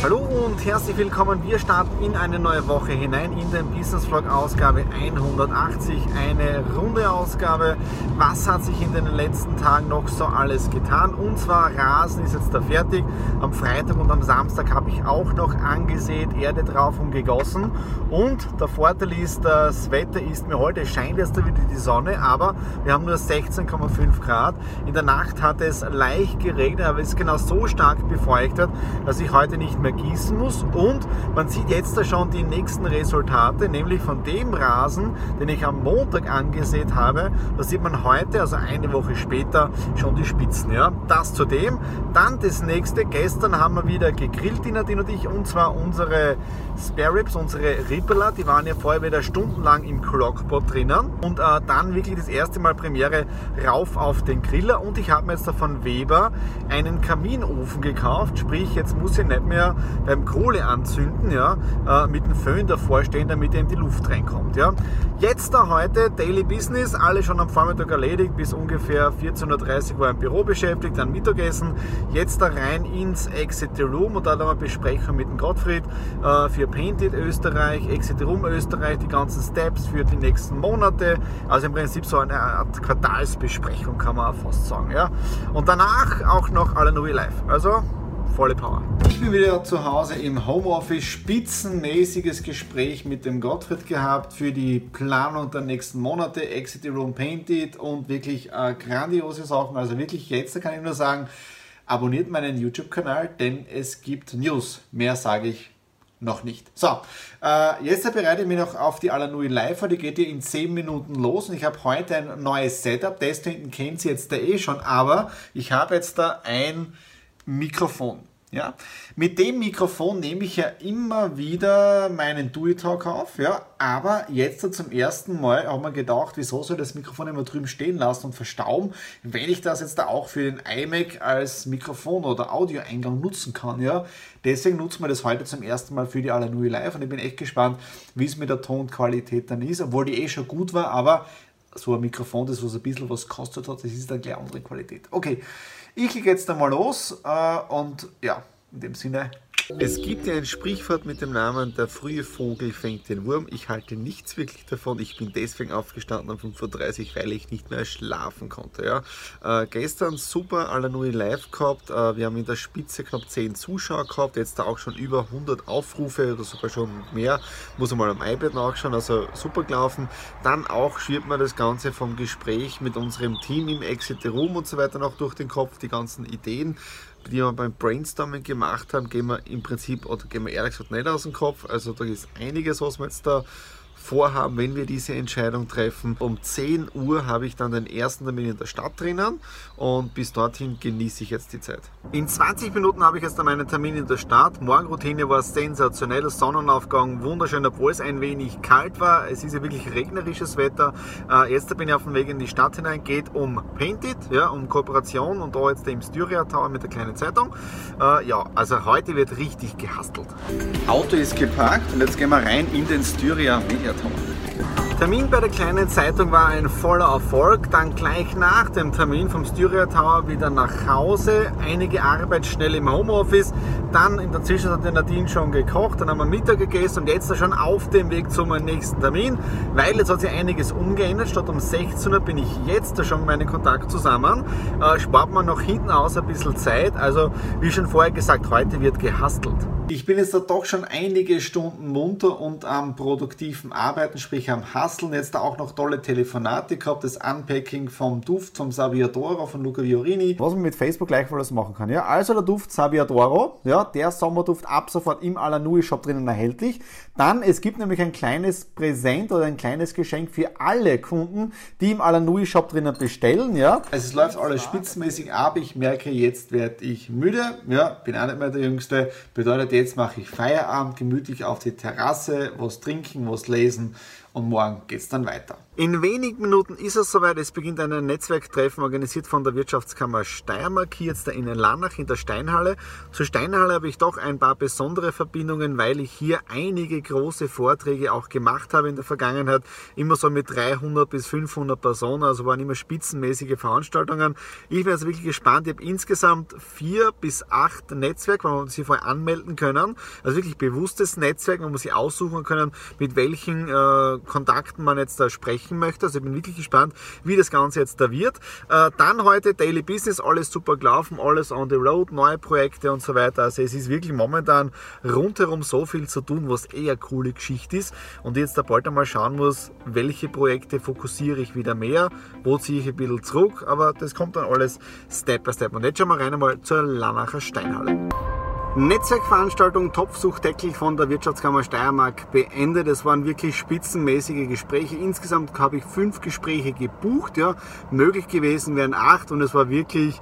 Hallo und herzlich willkommen. Wir starten in eine neue Woche hinein in den Business Vlog Ausgabe 180. Eine runde Ausgabe. Was hat sich in den letzten Tagen noch so alles getan? Und zwar Rasen ist jetzt da fertig. Am Freitag und am Samstag habe ich auch noch angesät, Erde drauf und gegossen. Und der Vorteil ist, das Wetter ist mir heute, scheint jetzt wieder die Sonne, aber wir haben nur 16,5 Grad. In der Nacht hat es leicht geregnet, aber es ist genau so stark befeuchtet, dass ich heute nicht mehr gießen muss und man sieht jetzt schon die nächsten Resultate, nämlich von dem Rasen, den ich am Montag angesät habe, da sieht man heute, also eine Woche später, schon die Spitzen. Ja? Das zudem. Dann das nächste, gestern haben wir wieder gegrillt, die Nadine und ich, und zwar unsere Spare Ribs, unsere Rippeler, die waren ja vorher wieder stundenlang im Crockpot drinnen und äh, dann wirklich das erste Mal Premiere rauf auf den Griller und ich habe mir jetzt von Weber einen Kaminofen gekauft, sprich jetzt muss ich nicht mehr beim Kohle anzünden, ja, äh, mit dem Föhn davor stehen, damit eben die Luft reinkommt. Ja. Jetzt da heute Daily Business, alle schon am Vormittag erledigt, bis ungefähr 14.30 Uhr war im Büro beschäftigt, dann Mittagessen. Jetzt da rein ins Exit Room und da haben wir Besprechung mit dem Gottfried äh, für Painted Österreich, Exit Room Österreich, die ganzen Steps für die nächsten Monate. Also im Prinzip so eine Art Quartalsbesprechung kann man fast sagen. Ja. Und danach auch noch alle Nui Live. Also volle Power. Ich bin wieder zu Hause im Homeoffice, spitzenmäßiges Gespräch mit dem Gottfried gehabt für die Planung der nächsten Monate, Exit the Room Painted und wirklich äh, grandiose Sachen. Also wirklich jetzt kann ich nur sagen, abonniert meinen YouTube-Kanal, denn es gibt News. Mehr sage ich noch nicht. So, äh, jetzt bereite ich mich noch auf die Alanui Live Die geht hier in 10 Minuten los und ich habe heute ein neues Setup. Das hinten kennt ihr jetzt da eh schon, aber ich habe jetzt da ein Mikrofon. Ja? Mit dem Mikrofon nehme ich ja immer wieder meinen Do-It-Talk auf, ja? aber jetzt zum ersten Mal habe ich mir gedacht, wieso soll das Mikrofon immer drüben stehen lassen und verstauben, wenn ich das jetzt da auch für den iMac als Mikrofon oder Audioeingang nutzen kann. Ja? Deswegen nutzen wir das heute zum ersten Mal für die Alanui Live und ich bin echt gespannt, wie es mit der Tonqualität dann ist, obwohl die eh schon gut war, aber so ein Mikrofon, das was ein bisschen was kostet hat, das ist dann gleich andere Qualität. Okay, ich gehe jetzt einmal los äh, und ja, in dem Sinne, es gibt ja ein Sprichwort mit dem Namen Der frühe Vogel fängt den Wurm. Ich halte nichts wirklich davon. Ich bin deswegen aufgestanden um 5.30 Uhr, weil ich nicht mehr schlafen konnte. Ja. Äh, gestern super Alanui live gehabt. Äh, wir haben in der Spitze knapp 10 Zuschauer gehabt. Jetzt da auch schon über 100 Aufrufe oder sogar schon mehr. Muss man mal am iPad nachschauen. Also super gelaufen. Dann auch schwirrt man das Ganze vom Gespräch mit unserem Team im Exit Room und so weiter noch durch den Kopf. Die ganzen Ideen die wir beim Brainstorming gemacht haben, gehen wir im Prinzip, oder gehen wir ehrlich gesagt nicht aus dem Kopf. Also da ist einiges, was wir jetzt da vorhaben, wenn wir diese Entscheidung treffen. Um 10 Uhr habe ich dann den ersten Termin in der Stadt drinnen und bis dorthin genieße ich jetzt die Zeit. In 20 Minuten habe ich jetzt dann meinen Termin in der Stadt. Morgenroutine war sensationell, Sonnenaufgang, wunderschön, obwohl es ein wenig kalt war. Es ist ja wirklich regnerisches Wetter. Äh, jetzt bin ich auf dem Weg in die Stadt hinein, geht um Painted, ja, um Kooperation und da jetzt im Styria Tower mit der kleinen Zeitung. Äh, ja, also heute wird richtig gehastelt. Auto ist geparkt und jetzt gehen wir rein in den Styria Media Termin bei der kleinen Zeitung war ein voller Erfolg. Dann gleich nach dem Termin vom Styria Tower wieder nach Hause. Einige Arbeit schnell im Homeoffice. Dann in der Zwischenzeit hat der Nadine schon gekocht, dann haben wir Mittag gegessen und jetzt schon auf dem Weg zum nächsten Termin, weil jetzt hat sich einiges umgeändert. Statt um 16 Uhr bin ich jetzt schon mit meinem Kontakt zusammen. Äh, spart man noch hinten aus ein bisschen Zeit. Also wie schon vorher gesagt, heute wird gehastelt. Ich bin jetzt da doch schon einige Stunden munter und am produktiven Arbeiten, sprich am Hasseln. Jetzt da auch noch tolle Telefonate gehabt, das Unpacking vom Duft vom Saviadoro von Luca Viorini. Was man mit Facebook gleichfalls machen kann. Ja? Also der Duft Saviadoro, ja, der Sommerduft ab sofort im Alanui Shop drinnen erhältlich. Dann, es gibt nämlich ein kleines Präsent oder ein kleines Geschenk für alle Kunden, die im Alanui Shop drinnen bestellen. Ja? Also es läuft alles spitzenmäßig ab. Ich merke, jetzt werde ich müde. Ja, bin auch nicht mehr der Jüngste. Bedeutet, jetzt mache ich Feierabend, gemütlich auf die Terrasse, was trinken, was lesen und morgen geht es dann weiter. In wenigen Minuten ist es soweit. Es beginnt ein Netzwerktreffen organisiert von der Wirtschaftskammer Steiermark hier jetzt da in Lannach in der Steinhalle. Zur Steinhalle habe ich doch ein paar besondere Verbindungen, weil ich hier einige große Vorträge auch gemacht habe in der Vergangenheit. Immer so mit 300 bis 500 Personen, also waren immer spitzenmäßige Veranstaltungen. Ich bin also wirklich gespannt. Ich habe insgesamt vier bis acht Netzwerke, wo man sich vorher anmelden können. Also wirklich bewusstes Netzwerk, man muss sich aussuchen können, mit welchen äh, Kontakten man jetzt da sprechen möchte. Also ich bin wirklich gespannt, wie das Ganze jetzt da wird. Äh, dann heute Daily Business, alles super gelaufen, alles on the road, neue Projekte und so weiter. Also es ist wirklich momentan rundherum so viel zu tun, was eher coole Geschichte ist. Und jetzt da bald einmal schauen muss, welche Projekte fokussiere ich wieder mehr, wo ziehe ich ein bisschen zurück. Aber das kommt dann alles Step by Step. Und jetzt schauen wir rein einmal zur Lanacher Steinhalle. Netzwerkveranstaltung Topfsuchdeckel von der Wirtschaftskammer Steiermark beendet. Es waren wirklich spitzenmäßige Gespräche. Insgesamt habe ich fünf Gespräche gebucht. Ja. Möglich gewesen wären acht und es war wirklich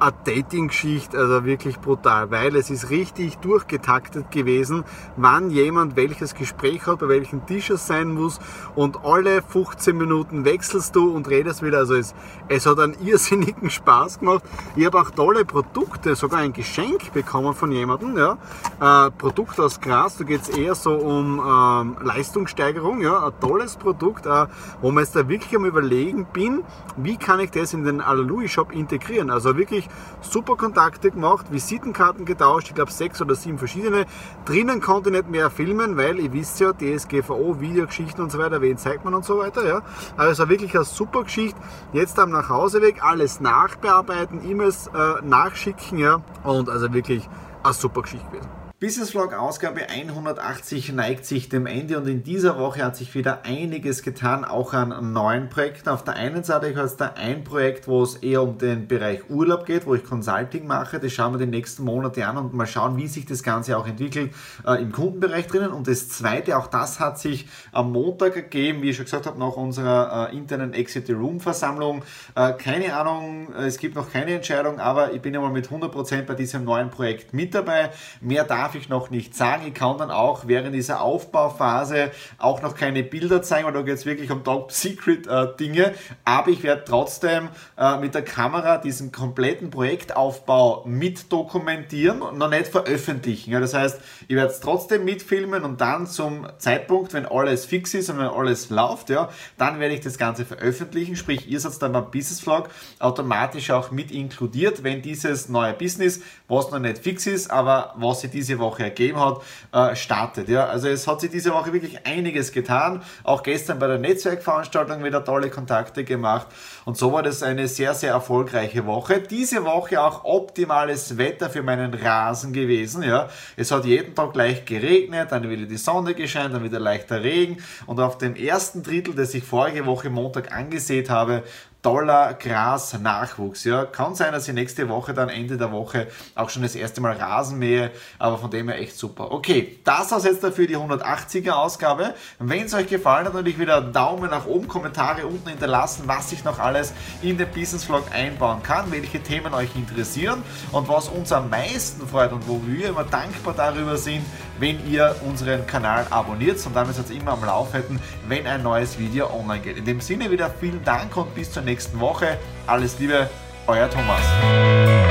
eine Dating-Geschichte, also wirklich brutal, weil es ist richtig durchgetaktet gewesen, wann jemand welches Gespräch hat, bei welchem Tisch es sein muss und alle 15 Minuten wechselst du und redest wieder. Also es, es hat einen irrsinnigen Spaß gemacht. Ich habe auch tolle Produkte, sogar ein Geschenk bekommen von jemandem. Ja. Äh, Produkt aus Gras, da geht es eher so um ähm, Leistungssteigerung, ja. ein tolles Produkt, äh, wo man jetzt da wirklich am überlegen bin, wie kann ich das in den Alalui Shop integrieren. Also wirklich wirklich super Kontakte gemacht, Visitenkarten getauscht, ich glaube sechs oder sieben verschiedene. Drinnen konnte ich nicht mehr filmen, weil ihr wisst ja, DSGVO, Videogeschichten und so weiter, wen zeigt man und so weiter. Ja. Also es war wirklich eine super Geschichte. Jetzt am Nachhauseweg alles nachbearbeiten, E-Mails äh, nachschicken ja. und also wirklich eine super Geschichte gewesen. Business Vlog Ausgabe 180 neigt sich dem Ende und in dieser Woche hat sich wieder einiges getan, auch an neuen Projekten. Auf der einen Seite ich es da ein Projekt, wo es eher um den Bereich Urlaub geht, wo ich Consulting mache. Das schauen wir die nächsten Monate an und mal schauen, wie sich das Ganze auch entwickelt äh, im Kundenbereich drinnen. Und das zweite, auch das hat sich am Montag gegeben, wie ich schon gesagt habe, nach unserer äh, internen Exit Room Versammlung. Äh, keine Ahnung, es gibt noch keine Entscheidung, aber ich bin ja mal mit 100% bei diesem neuen Projekt mit dabei. Mehr darf ich noch nicht sagen. Ich kann dann auch während dieser Aufbauphase auch noch keine Bilder zeigen, weil da geht es wirklich um Top Secret äh, Dinge. Aber ich werde trotzdem äh, mit der Kamera diesen kompletten Projektaufbau mit dokumentieren und noch nicht veröffentlichen. Das heißt, ich werde es trotzdem mitfilmen und dann zum Zeitpunkt, wenn alles fix ist und wenn alles läuft, ja, dann werde ich das Ganze veröffentlichen. Sprich, ihr seid dann beim Business Vlog automatisch auch mit inkludiert, wenn dieses neue Business, was noch nicht fix ist, aber was sie diese Woche Woche ergeben hat, äh, startet. Ja, also es hat sich diese Woche wirklich einiges getan. Auch gestern bei der Netzwerkveranstaltung wieder tolle Kontakte gemacht. Und so war das eine sehr, sehr erfolgreiche Woche. Diese Woche auch optimales Wetter für meinen Rasen gewesen. Ja, es hat jeden Tag gleich geregnet, dann wieder die Sonne gescheint, dann wieder leichter Regen. Und auf dem ersten Drittel, das ich vorige Woche Montag angesehen habe, toller Gras-Nachwuchs. Ja, kann sein, dass ich nächste Woche dann Ende der Woche auch schon das erste Mal Rasen mähe, aber von dem her echt super. Okay, das war's jetzt dafür die 180er Ausgabe. Wenn es euch gefallen hat, natürlich wieder Daumen nach oben, Kommentare unten hinterlassen, was ich noch alles in den Business Vlog einbauen kann, welche Themen euch interessieren und was uns am meisten freut und wo wir immer dankbar darüber sind, wenn ihr unseren Kanal abonniert und damit seid ihr immer am Lauf hätten, wenn ein neues Video online geht. In dem Sinne wieder vielen Dank und bis zur nächsten Woche. Alles Liebe, euer Thomas.